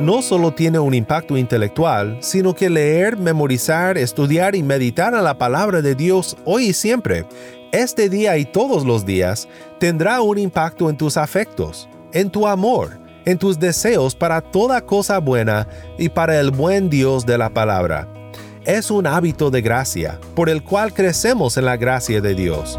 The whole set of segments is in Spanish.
no solo tiene un impacto intelectual, sino que leer, memorizar, estudiar y meditar a la palabra de Dios hoy y siempre, este día y todos los días, tendrá un impacto en tus afectos, en tu amor, en tus deseos para toda cosa buena y para el buen Dios de la palabra. Es un hábito de gracia, por el cual crecemos en la gracia de Dios.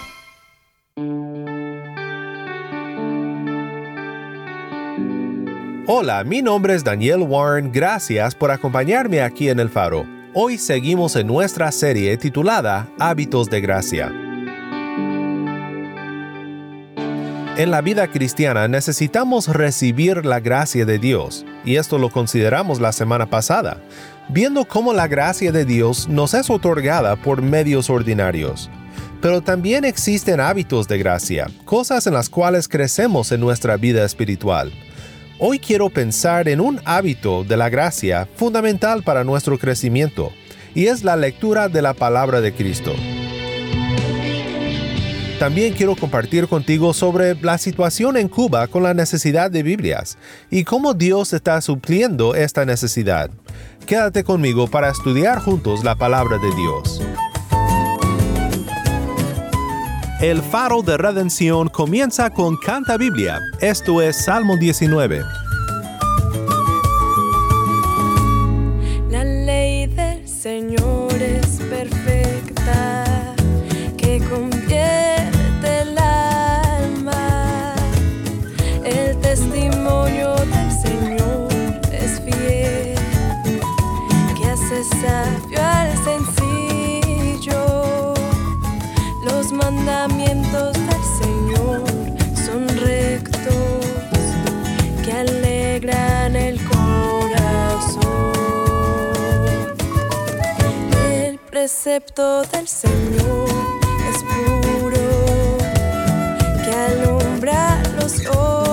Hola, mi nombre es Daniel Warren, gracias por acompañarme aquí en El Faro. Hoy seguimos en nuestra serie titulada Hábitos de Gracia. En la vida cristiana necesitamos recibir la gracia de Dios, y esto lo consideramos la semana pasada, viendo cómo la gracia de Dios nos es otorgada por medios ordinarios. Pero también existen hábitos de gracia, cosas en las cuales crecemos en nuestra vida espiritual. Hoy quiero pensar en un hábito de la gracia fundamental para nuestro crecimiento, y es la lectura de la palabra de Cristo. También quiero compartir contigo sobre la situación en Cuba con la necesidad de Biblias y cómo Dios está supliendo esta necesidad. Quédate conmigo para estudiar juntos la palabra de Dios. El faro de redención comienza con Canta Biblia, esto es Salmo 19. Precepto del Señor es puro, que alumbra los ojos.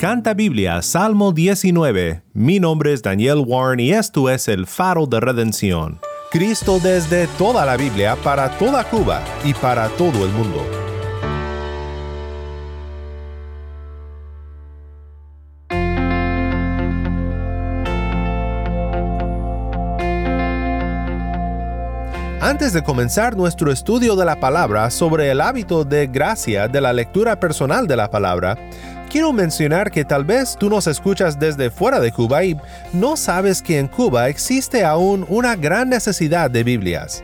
Canta Biblia, Salmo 19. Mi nombre es Daniel Warren y esto es el faro de redención. Cristo desde toda la Biblia, para toda Cuba y para todo el mundo. Antes de comenzar nuestro estudio de la palabra sobre el hábito de gracia de la lectura personal de la palabra, quiero mencionar que tal vez tú nos escuchas desde fuera de Cuba y no sabes que en Cuba existe aún una gran necesidad de Biblias.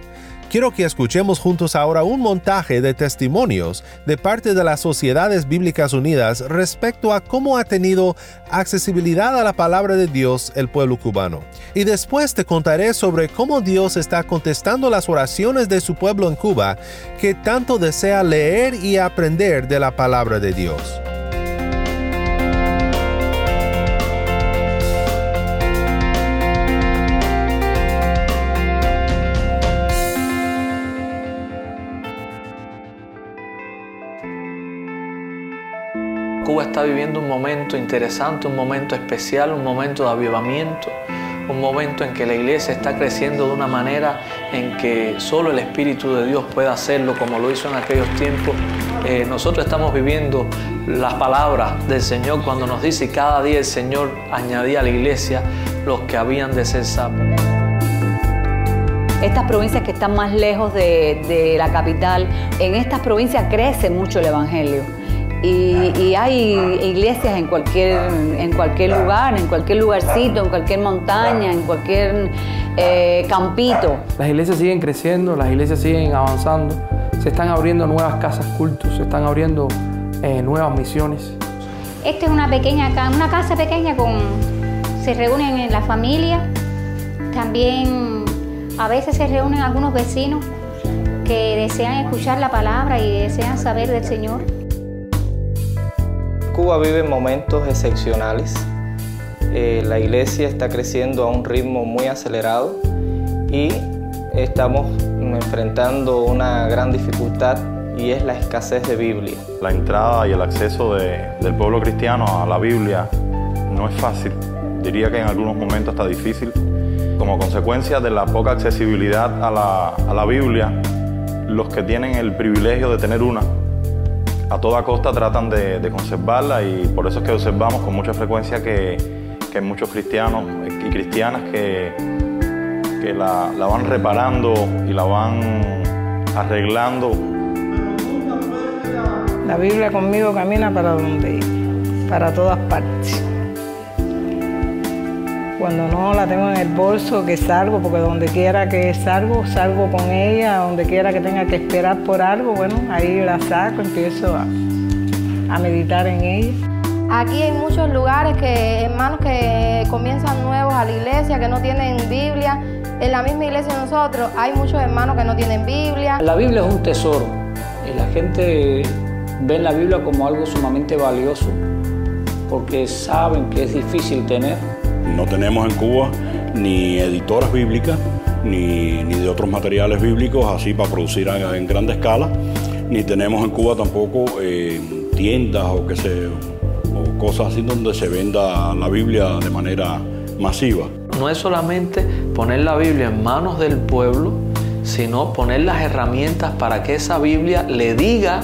Quiero que escuchemos juntos ahora un montaje de testimonios de parte de las Sociedades Bíblicas Unidas respecto a cómo ha tenido accesibilidad a la palabra de Dios el pueblo cubano. Y después te contaré sobre cómo Dios está contestando las oraciones de su pueblo en Cuba que tanto desea leer y aprender de la palabra de Dios. Está viviendo un momento interesante, un momento especial, un momento de avivamiento, un momento en que la iglesia está creciendo de una manera en que solo el Espíritu de Dios puede hacerlo como lo hizo en aquellos tiempos. Eh, nosotros estamos viviendo las palabras del Señor cuando nos dice cada día el Señor añadía a la iglesia los que habían de ser salvos. Estas provincias que están más lejos de, de la capital, en estas provincias crece mucho el Evangelio. Y, y, hay iglesias en cualquier, en cualquier lugar, en cualquier lugarcito, en cualquier montaña, en cualquier eh, campito. Las iglesias siguen creciendo, las iglesias siguen avanzando, se están abriendo nuevas casas cultos, se están abriendo eh, nuevas misiones. Esta es una pequeña una casa pequeña con se reúnen en la familia, también a veces se reúnen algunos vecinos que desean escuchar la palabra y desean saber del Señor. Cuba vive momentos excepcionales. Eh, la iglesia está creciendo a un ritmo muy acelerado y estamos enfrentando una gran dificultad y es la escasez de Biblia. La entrada y el acceso de, del pueblo cristiano a la Biblia no es fácil. Diría que en algunos momentos está difícil. Como consecuencia de la poca accesibilidad a la Biblia, los que tienen el privilegio de tener una a toda costa tratan de, de, conservarla y por eso es que observamos con mucha frecuencia que, que hay muchos cristianos y cristianas que, que la, la, van reparando y la van arreglando. La Biblia conmigo camina para donde para todas partes. Cuando no la tengo en el bolso, que salgo, porque donde quiera que salgo, salgo con ella, donde quiera que tenga que esperar por algo, bueno, ahí la saco, empiezo a, a meditar en ella. Aquí hay muchos lugares que hermanos que comienzan nuevos a la iglesia, que no tienen Biblia. En la misma iglesia de nosotros hay muchos hermanos que no tienen Biblia. La Biblia es un tesoro y la gente ve la Biblia como algo sumamente valioso porque saben que es difícil tener no tenemos en Cuba ni editoras bíblicas, ni, ni de otros materiales bíblicos así para producir en grande escala, ni tenemos en Cuba tampoco eh, tiendas o, que se, o cosas así donde se venda la Biblia de manera masiva. No es solamente poner la Biblia en manos del pueblo, sino poner las herramientas para que esa Biblia le diga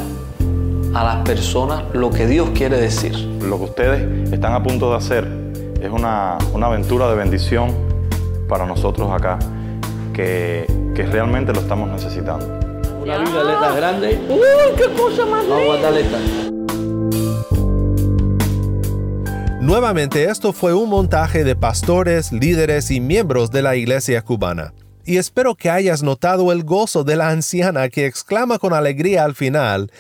a las personas lo que Dios quiere decir. Lo que ustedes están a punto de hacer es una, una, aventura de bendición para nosotros acá, que, que realmente lo estamos necesitando. Una Biblia letras grande. ¡Uy, qué cosa más Vamos a Nuevamente, esto fue un montaje de pastores, líderes y miembros de la iglesia cubana. Y espero que hayas notado el gozo de la anciana que exclama con alegría al final,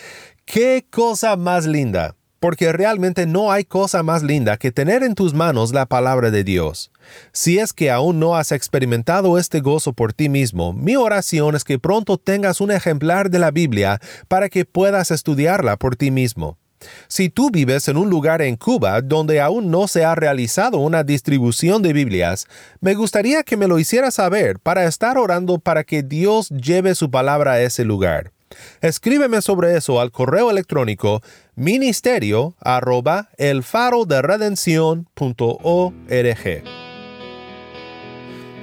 ¡qué cosa más linda! Porque realmente no hay cosa más linda que tener en tus manos la palabra de Dios. Si es que aún no has experimentado este gozo por ti mismo, mi oración es que pronto tengas un ejemplar de la Biblia para que puedas estudiarla por ti mismo. Si tú vives en un lugar en Cuba donde aún no se ha realizado una distribución de Biblias, me gustaría que me lo hicieras saber para estar orando para que Dios lleve su palabra a ese lugar. Escríbeme sobre eso al correo electrónico ministerio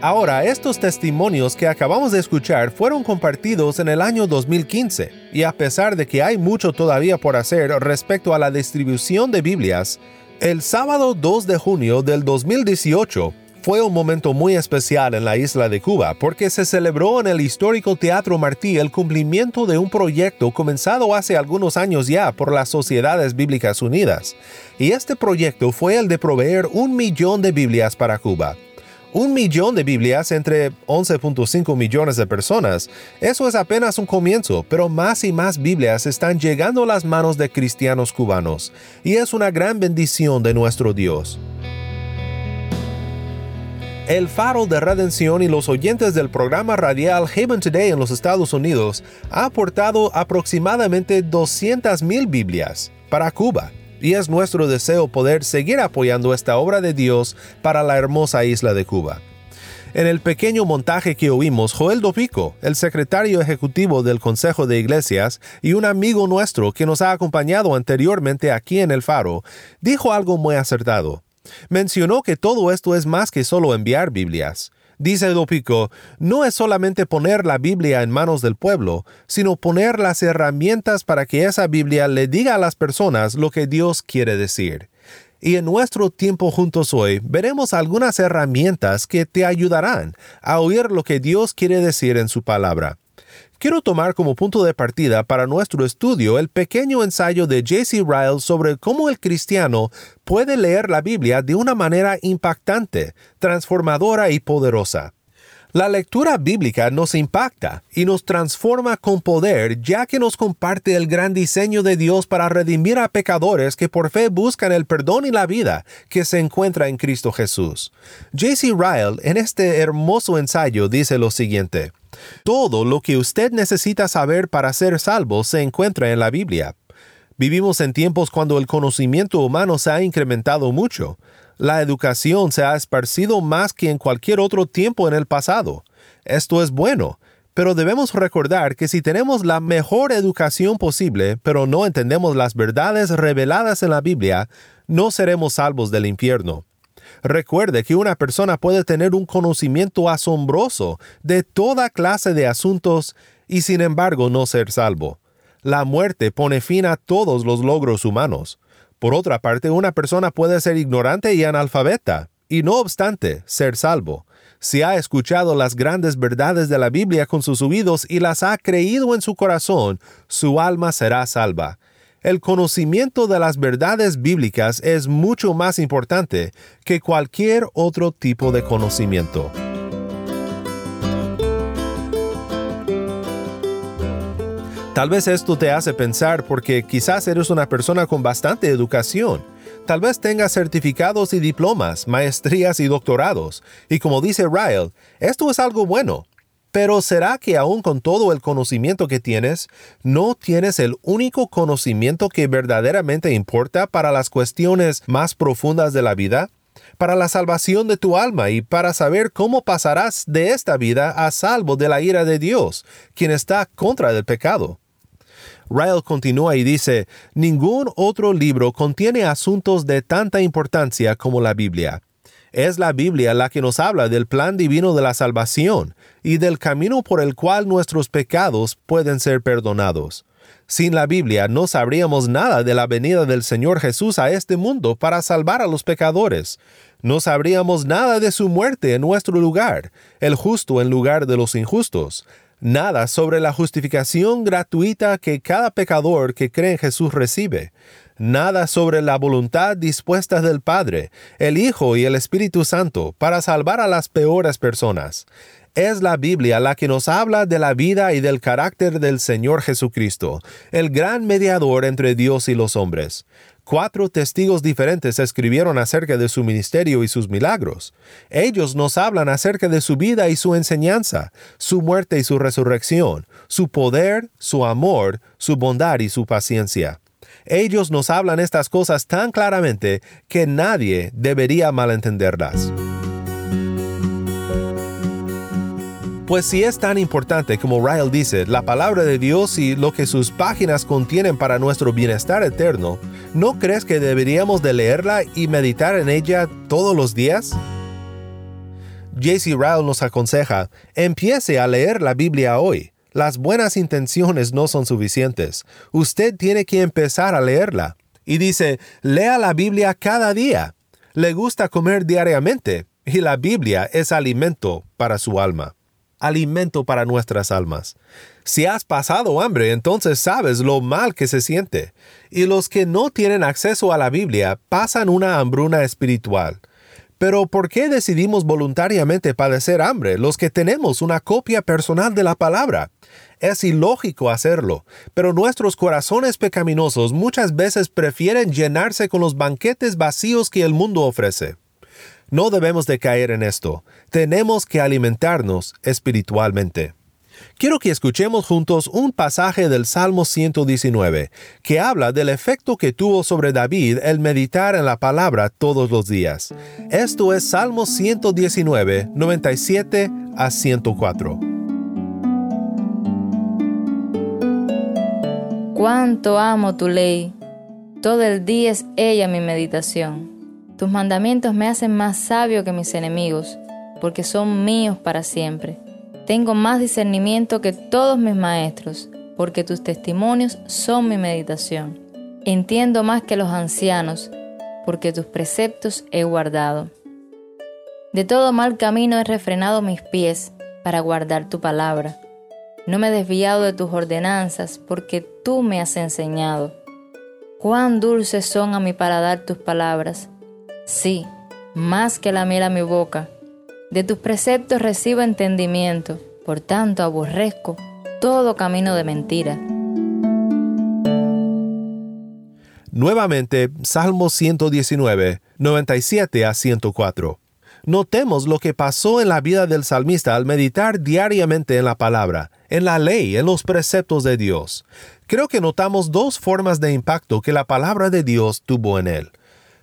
Ahora, estos testimonios que acabamos de escuchar fueron compartidos en el año 2015, y a pesar de que hay mucho todavía por hacer respecto a la distribución de Biblias, el sábado 2 de junio del 2018 fue un momento muy especial en la isla de Cuba porque se celebró en el histórico Teatro Martí el cumplimiento de un proyecto comenzado hace algunos años ya por las Sociedades Bíblicas Unidas. Y este proyecto fue el de proveer un millón de Biblias para Cuba. Un millón de Biblias entre 11.5 millones de personas. Eso es apenas un comienzo, pero más y más Biblias están llegando a las manos de cristianos cubanos, y es una gran bendición de nuestro Dios. El Faro de Redención y los oyentes del programa radial Haven Today en los Estados Unidos ha aportado aproximadamente 200.000 Biblias para Cuba y es nuestro deseo poder seguir apoyando esta obra de Dios para la hermosa isla de Cuba. En el pequeño montaje que oímos, Joel Dopico, el secretario ejecutivo del Consejo de Iglesias y un amigo nuestro que nos ha acompañado anteriormente aquí en el Faro, dijo algo muy acertado. Mencionó que todo esto es más que solo enviar Biblias. Dice Dopico, no es solamente poner la Biblia en manos del pueblo, sino poner las herramientas para que esa Biblia le diga a las personas lo que Dios quiere decir. Y en nuestro tiempo juntos hoy veremos algunas herramientas que te ayudarán a oír lo que Dios quiere decir en su palabra quiero tomar como punto de partida para nuestro estudio el pequeño ensayo de J.C. Ryle sobre cómo el cristiano puede leer la Biblia de una manera impactante, transformadora y poderosa. La lectura bíblica nos impacta y nos transforma con poder ya que nos comparte el gran diseño de Dios para redimir a pecadores que por fe buscan el perdón y la vida que se encuentra en Cristo Jesús. J.C. Ryle en este hermoso ensayo dice lo siguiente. Todo lo que usted necesita saber para ser salvo se encuentra en la Biblia. Vivimos en tiempos cuando el conocimiento humano se ha incrementado mucho. La educación se ha esparcido más que en cualquier otro tiempo en el pasado. Esto es bueno, pero debemos recordar que si tenemos la mejor educación posible, pero no entendemos las verdades reveladas en la Biblia, no seremos salvos del infierno. Recuerde que una persona puede tener un conocimiento asombroso de toda clase de asuntos y sin embargo no ser salvo. La muerte pone fin a todos los logros humanos. Por otra parte, una persona puede ser ignorante y analfabeta, y no obstante ser salvo. Si ha escuchado las grandes verdades de la Biblia con sus oídos y las ha creído en su corazón, su alma será salva. El conocimiento de las verdades bíblicas es mucho más importante que cualquier otro tipo de conocimiento. Tal vez esto te hace pensar porque quizás eres una persona con bastante educación. Tal vez tengas certificados y diplomas, maestrías y doctorados. Y como dice Ryle, esto es algo bueno, pero ¿será que aún con todo el conocimiento que tienes, no tienes el único conocimiento que verdaderamente importa para las cuestiones más profundas de la vida? Para la salvación de tu alma y para saber cómo pasarás de esta vida a salvo de la ira de Dios, quien está contra el pecado. Ryle continúa y dice, ningún otro libro contiene asuntos de tanta importancia como la Biblia. Es la Biblia la que nos habla del plan divino de la salvación y del camino por el cual nuestros pecados pueden ser perdonados. Sin la Biblia no sabríamos nada de la venida del Señor Jesús a este mundo para salvar a los pecadores. No sabríamos nada de su muerte en nuestro lugar, el justo en lugar de los injustos. Nada sobre la justificación gratuita que cada pecador que cree en Jesús recibe nada sobre la voluntad dispuesta del Padre, el Hijo y el Espíritu Santo para salvar a las peores personas. Es la Biblia la que nos habla de la vida y del carácter del Señor Jesucristo, el gran mediador entre Dios y los hombres. Cuatro testigos diferentes escribieron acerca de su ministerio y sus milagros. Ellos nos hablan acerca de su vida y su enseñanza, su muerte y su resurrección, su poder, su amor, su bondad y su paciencia. Ellos nos hablan estas cosas tan claramente que nadie debería malentenderlas. Pues si es tan importante como Ryle dice, la palabra de Dios y lo que sus páginas contienen para nuestro bienestar eterno, ¿no crees que deberíamos de leerla y meditar en ella todos los días? JC Ryle nos aconseja, empiece a leer la Biblia hoy. Las buenas intenciones no son suficientes. Usted tiene que empezar a leerla. Y dice, lea la Biblia cada día. Le gusta comer diariamente y la Biblia es alimento para su alma alimento para nuestras almas. Si has pasado hambre, entonces sabes lo mal que se siente. Y los que no tienen acceso a la Biblia pasan una hambruna espiritual. Pero ¿por qué decidimos voluntariamente padecer hambre los que tenemos una copia personal de la palabra? Es ilógico hacerlo, pero nuestros corazones pecaminosos muchas veces prefieren llenarse con los banquetes vacíos que el mundo ofrece. No debemos de caer en esto. Tenemos que alimentarnos espiritualmente. Quiero que escuchemos juntos un pasaje del Salmo 119, que habla del efecto que tuvo sobre David el meditar en la palabra todos los días. Esto es Salmo 119, 97 a 104. Cuánto amo tu ley, todo el día es ella mi meditación. Tus mandamientos me hacen más sabio que mis enemigos, porque son míos para siempre. Tengo más discernimiento que todos mis maestros, porque tus testimonios son mi meditación. Entiendo más que los ancianos, porque tus preceptos he guardado. De todo mal camino he refrenado mis pies para guardar tu palabra. No me he desviado de tus ordenanzas, porque tú me has enseñado. Cuán dulces son a mi paladar tus palabras Sí, más que la miel a mi boca. De tus preceptos recibo entendimiento, por tanto aborrezco todo camino de mentira. Nuevamente, Salmo 119, 97 a 104. Notemos lo que pasó en la vida del salmista al meditar diariamente en la palabra, en la ley, en los preceptos de Dios. Creo que notamos dos formas de impacto que la palabra de Dios tuvo en él.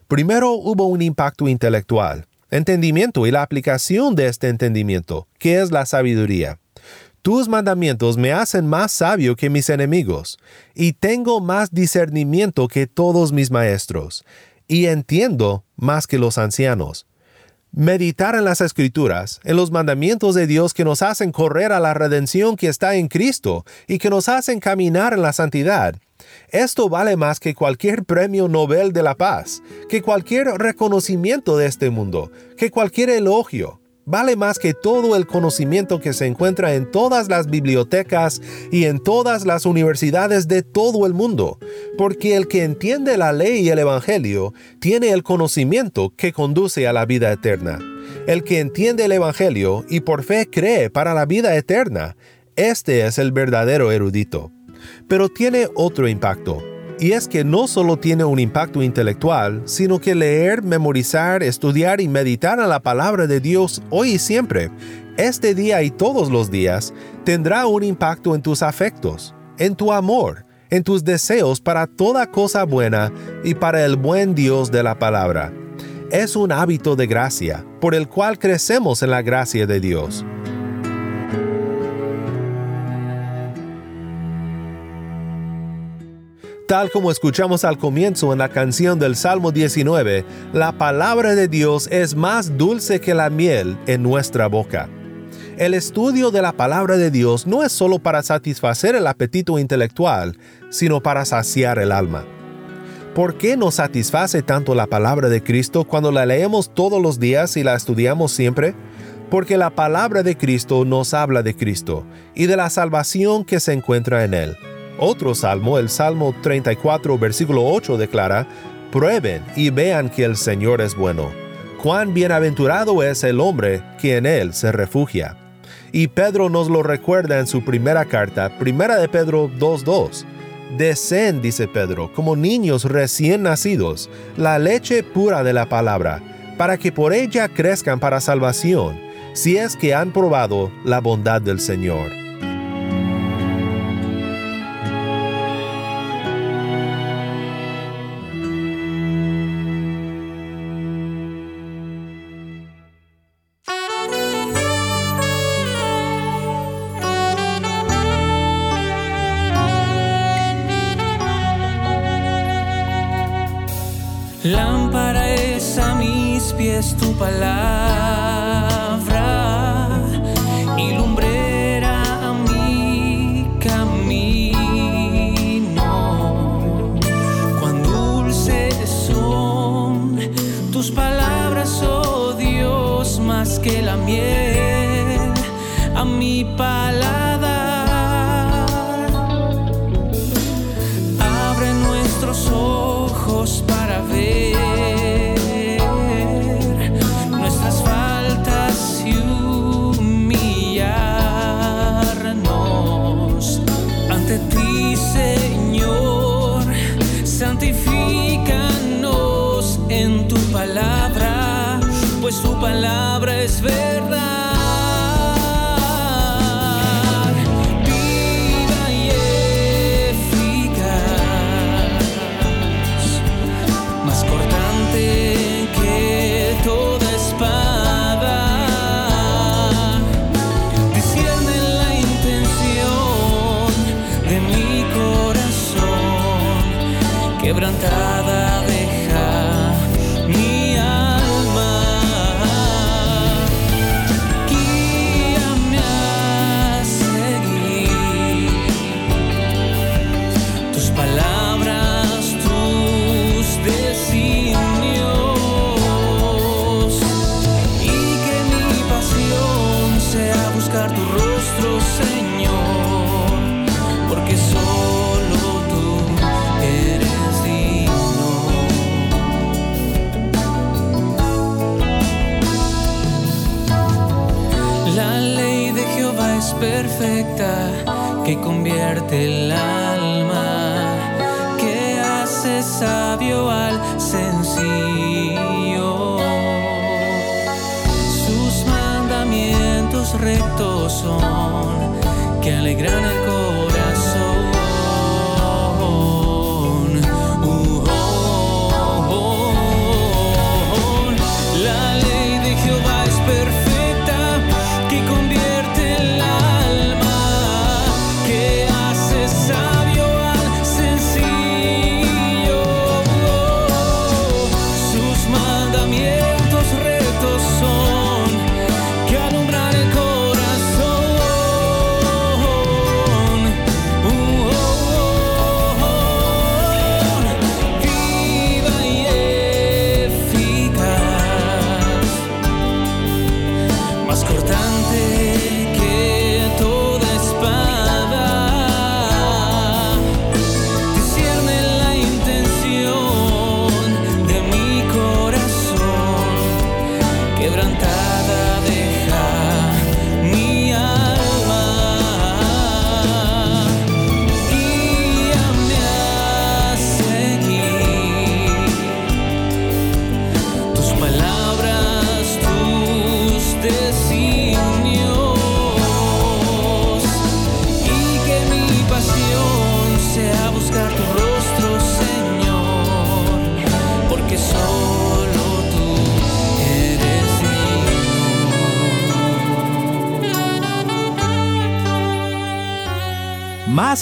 Primero hubo un impacto intelectual, entendimiento y la aplicación de este entendimiento, que es la sabiduría. Tus mandamientos me hacen más sabio que mis enemigos, y tengo más discernimiento que todos mis maestros, y entiendo más que los ancianos. Meditar en las escrituras, en los mandamientos de Dios que nos hacen correr a la redención que está en Cristo y que nos hacen caminar en la santidad, esto vale más que cualquier premio Nobel de la Paz, que cualquier reconocimiento de este mundo, que cualquier elogio. Vale más que todo el conocimiento que se encuentra en todas las bibliotecas y en todas las universidades de todo el mundo, porque el que entiende la ley y el Evangelio tiene el conocimiento que conduce a la vida eterna. El que entiende el Evangelio y por fe cree para la vida eterna, este es el verdadero erudito pero tiene otro impacto. Y es que no solo tiene un impacto intelectual, sino que leer, memorizar, estudiar y meditar a la palabra de Dios hoy y siempre, este día y todos los días, tendrá un impacto en tus afectos, en tu amor, en tus deseos para toda cosa buena y para el buen Dios de la palabra. Es un hábito de gracia, por el cual crecemos en la gracia de Dios. Tal como escuchamos al comienzo en la canción del Salmo 19, la palabra de Dios es más dulce que la miel en nuestra boca. El estudio de la palabra de Dios no es solo para satisfacer el apetito intelectual, sino para saciar el alma. ¿Por qué nos satisface tanto la palabra de Cristo cuando la leemos todos los días y la estudiamos siempre? Porque la palabra de Cristo nos habla de Cristo y de la salvación que se encuentra en Él. Otro salmo, el Salmo 34, versículo 8, declara, Prueben y vean que el Señor es bueno. Cuán bienaventurado es el hombre que en él se refugia. Y Pedro nos lo recuerda en su primera carta, primera de Pedro 2.2. Deseen, dice Pedro, como niños recién nacidos, la leche pura de la palabra, para que por ella crezcan para salvación, si es que han probado la bondad del Señor.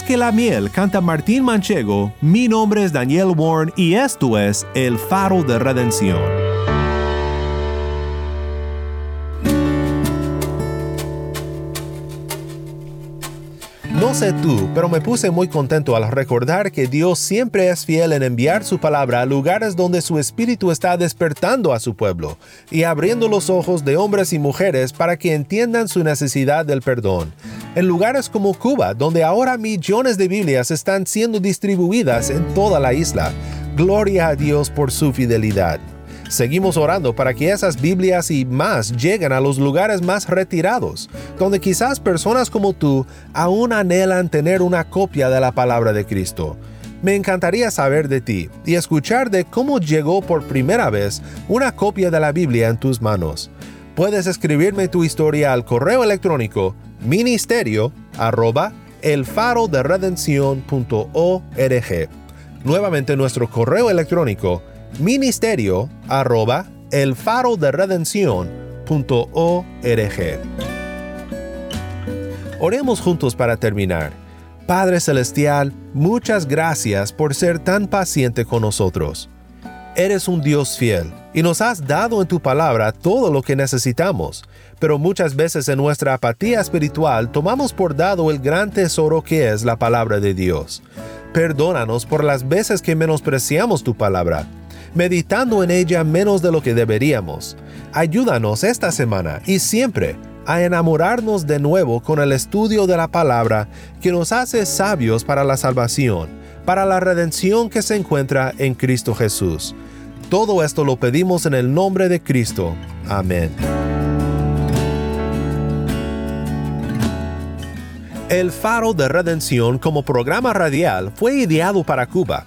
Que la miel canta Martín Manchego, mi nombre es Daniel Warren y esto es El Faro de Redención. No sé tú, pero me puse muy contento al recordar que Dios siempre es fiel en enviar su palabra a lugares donde su espíritu está despertando a su pueblo y abriendo los ojos de hombres y mujeres para que entiendan su necesidad del perdón. En lugares como Cuba, donde ahora millones de Biblias están siendo distribuidas en toda la isla. Gloria a Dios por su fidelidad. Seguimos orando para que esas Biblias y más lleguen a los lugares más retirados, donde quizás personas como tú aún anhelan tener una copia de la palabra de Cristo. Me encantaría saber de ti y escuchar de cómo llegó por primera vez una copia de la Biblia en tus manos. Puedes escribirme tu historia al correo electrónico ministerio arroba. Nuevamente nuestro correo electrónico ministerio arroba elfaroderedencion.org. Oremos juntos para terminar. Padre Celestial, muchas gracias por ser tan paciente con nosotros. Eres un Dios fiel y nos has dado en tu palabra todo lo que necesitamos, pero muchas veces en nuestra apatía espiritual tomamos por dado el gran tesoro que es la palabra de Dios. Perdónanos por las veces que menospreciamos tu palabra, meditando en ella menos de lo que deberíamos. Ayúdanos esta semana y siempre a enamorarnos de nuevo con el estudio de la palabra que nos hace sabios para la salvación, para la redención que se encuentra en Cristo Jesús. Todo esto lo pedimos en el nombre de Cristo. Amén. El Faro de Redención como programa radial fue ideado para Cuba,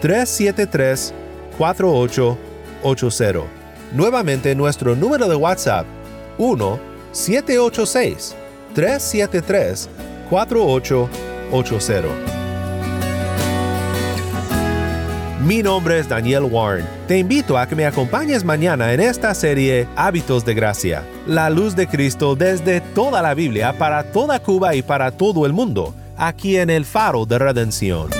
373-4880. Nuevamente nuestro número de WhatsApp 1-786-373-4880. Mi nombre es Daniel Warren. Te invito a que me acompañes mañana en esta serie Hábitos de Gracia, la luz de Cristo desde toda la Biblia para toda Cuba y para todo el mundo, aquí en el Faro de Redención.